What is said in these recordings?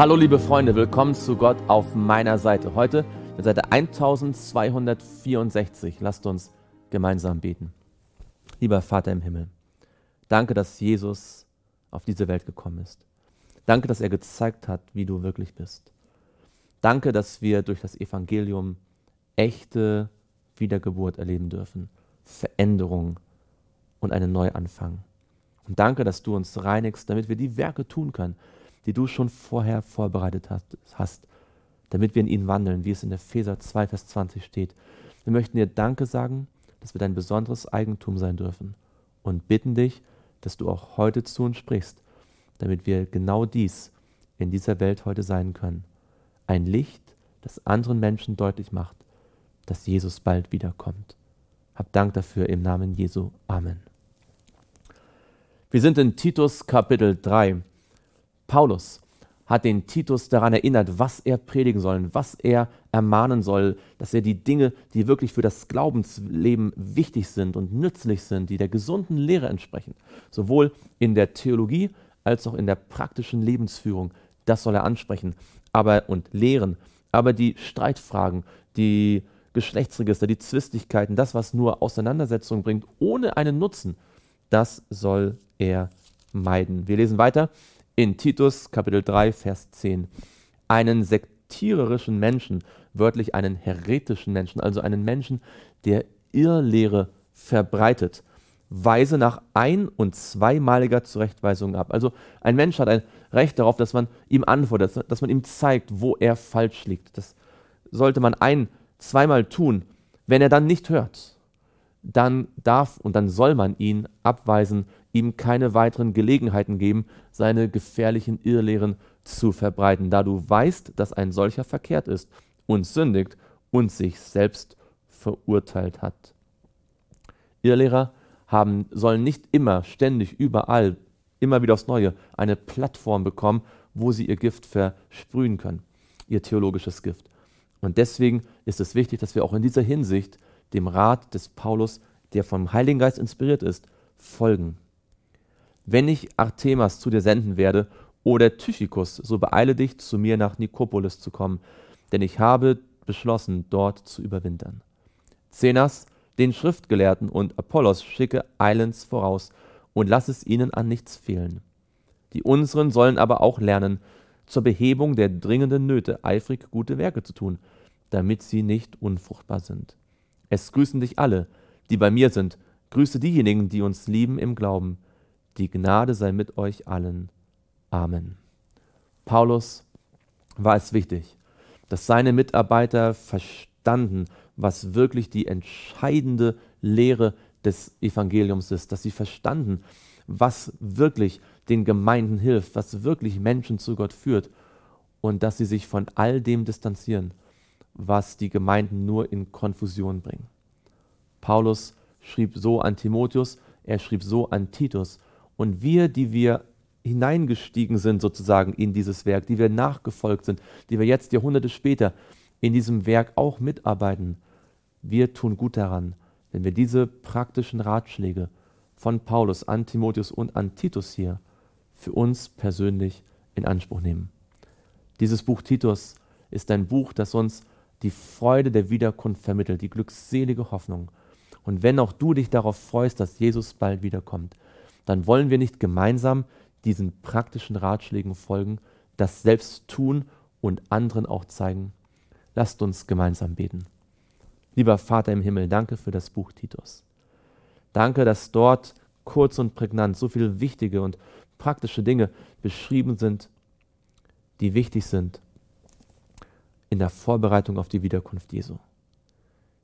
Hallo liebe Freunde, willkommen zu Gott auf meiner Seite. Heute mit Seite 1264. Lasst uns gemeinsam beten. Lieber Vater im Himmel, danke, dass Jesus auf diese Welt gekommen ist. Danke, dass er gezeigt hat, wie du wirklich bist. Danke, dass wir durch das Evangelium echte Wiedergeburt erleben dürfen, Veränderung und einen Neuanfang. Und danke, dass du uns reinigst, damit wir die Werke tun können, die du schon vorher vorbereitet hast, damit wir in ihnen wandeln, wie es in Epheser 2, Vers 20 steht. Wir möchten dir Danke sagen, dass wir dein besonderes Eigentum sein dürfen und bitten dich, dass du auch heute zu uns sprichst, damit wir genau dies in dieser Welt heute sein können. Ein Licht, das anderen Menschen deutlich macht, dass Jesus bald wiederkommt. Hab Dank dafür im Namen Jesu. Amen. Wir sind in Titus Kapitel 3 Paulus hat den Titus daran erinnert, was er predigen soll, was er ermahnen soll, dass er die Dinge, die wirklich für das Glaubensleben wichtig sind und nützlich sind, die der gesunden Lehre entsprechen, sowohl in der Theologie als auch in der praktischen Lebensführung, das soll er ansprechen aber, und lehren. Aber die Streitfragen, die Geschlechtsregister, die Zwistigkeiten, das, was nur Auseinandersetzungen bringt, ohne einen Nutzen, das soll er meiden. Wir lesen weiter in Titus Kapitel 3, Vers 10 einen sektiererischen Menschen, wörtlich einen heretischen Menschen, also einen Menschen, der Irrlehre verbreitet, weise nach ein- und zweimaliger Zurechtweisung ab. Also ein Mensch hat ein Recht darauf, dass man ihm antwortet, dass man ihm zeigt, wo er falsch liegt. Das sollte man ein-, zweimal tun. Wenn er dann nicht hört, dann darf und dann soll man ihn abweisen, ihm keine weiteren Gelegenheiten geben, seine gefährlichen Irrlehren zu verbreiten, da du weißt, dass ein solcher verkehrt ist und sündigt und sich selbst verurteilt hat. Irrlehrer haben, sollen nicht immer, ständig, überall, immer wieder aufs Neue eine Plattform bekommen, wo sie ihr Gift versprühen können, ihr theologisches Gift. Und deswegen ist es wichtig, dass wir auch in dieser Hinsicht dem Rat des Paulus, der vom Heiligen Geist inspiriert ist, folgen. Wenn ich Artemas zu dir senden werde oder Tychikus, so beeile dich, zu mir nach Nikopolis zu kommen, denn ich habe beschlossen, dort zu überwintern. Zenas, den Schriftgelehrten und Apollos schicke eilends voraus und lass es ihnen an nichts fehlen. Die unseren sollen aber auch lernen, zur Behebung der dringenden Nöte eifrig gute Werke zu tun, damit sie nicht unfruchtbar sind. Es grüßen dich alle, die bei mir sind. Grüße diejenigen, die uns lieben im Glauben. Die Gnade sei mit euch allen. Amen. Paulus war es wichtig, dass seine Mitarbeiter verstanden, was wirklich die entscheidende Lehre des Evangeliums ist, dass sie verstanden, was wirklich den Gemeinden hilft, was wirklich Menschen zu Gott führt und dass sie sich von all dem distanzieren, was die Gemeinden nur in Konfusion bringen. Paulus schrieb so an Timotheus, er schrieb so an Titus. Und wir, die wir hineingestiegen sind sozusagen in dieses Werk, die wir nachgefolgt sind, die wir jetzt Jahrhunderte später in diesem Werk auch mitarbeiten, wir tun gut daran, wenn wir diese praktischen Ratschläge von Paulus an Timotheus und an Titus hier für uns persönlich in Anspruch nehmen. Dieses Buch Titus ist ein Buch, das uns die Freude der Wiederkunft vermittelt, die glückselige Hoffnung. Und wenn auch du dich darauf freust, dass Jesus bald wiederkommt, dann wollen wir nicht gemeinsam diesen praktischen Ratschlägen folgen, das selbst tun und anderen auch zeigen. Lasst uns gemeinsam beten. Lieber Vater im Himmel, danke für das Buch Titus. Danke, dass dort kurz und prägnant so viele wichtige und praktische Dinge beschrieben sind, die wichtig sind in der Vorbereitung auf die Wiederkunft Jesu.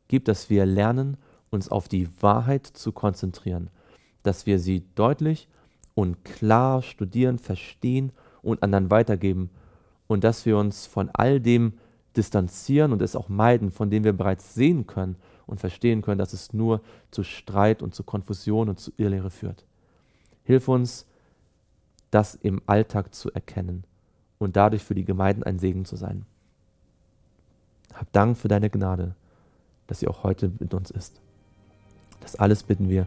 Gib, dass wir lernen, uns auf die Wahrheit zu konzentrieren, dass wir sie deutlich und klar studieren, verstehen und anderen weitergeben und dass wir uns von all dem distanzieren und es auch meiden, von dem wir bereits sehen können und verstehen können, dass es nur zu Streit und zu Konfusion und zu Irrlehre führt. Hilf uns, das im Alltag zu erkennen und dadurch für die Gemeinden ein Segen zu sein. Hab Dank für deine Gnade, dass sie auch heute mit uns ist. Das alles bitten wir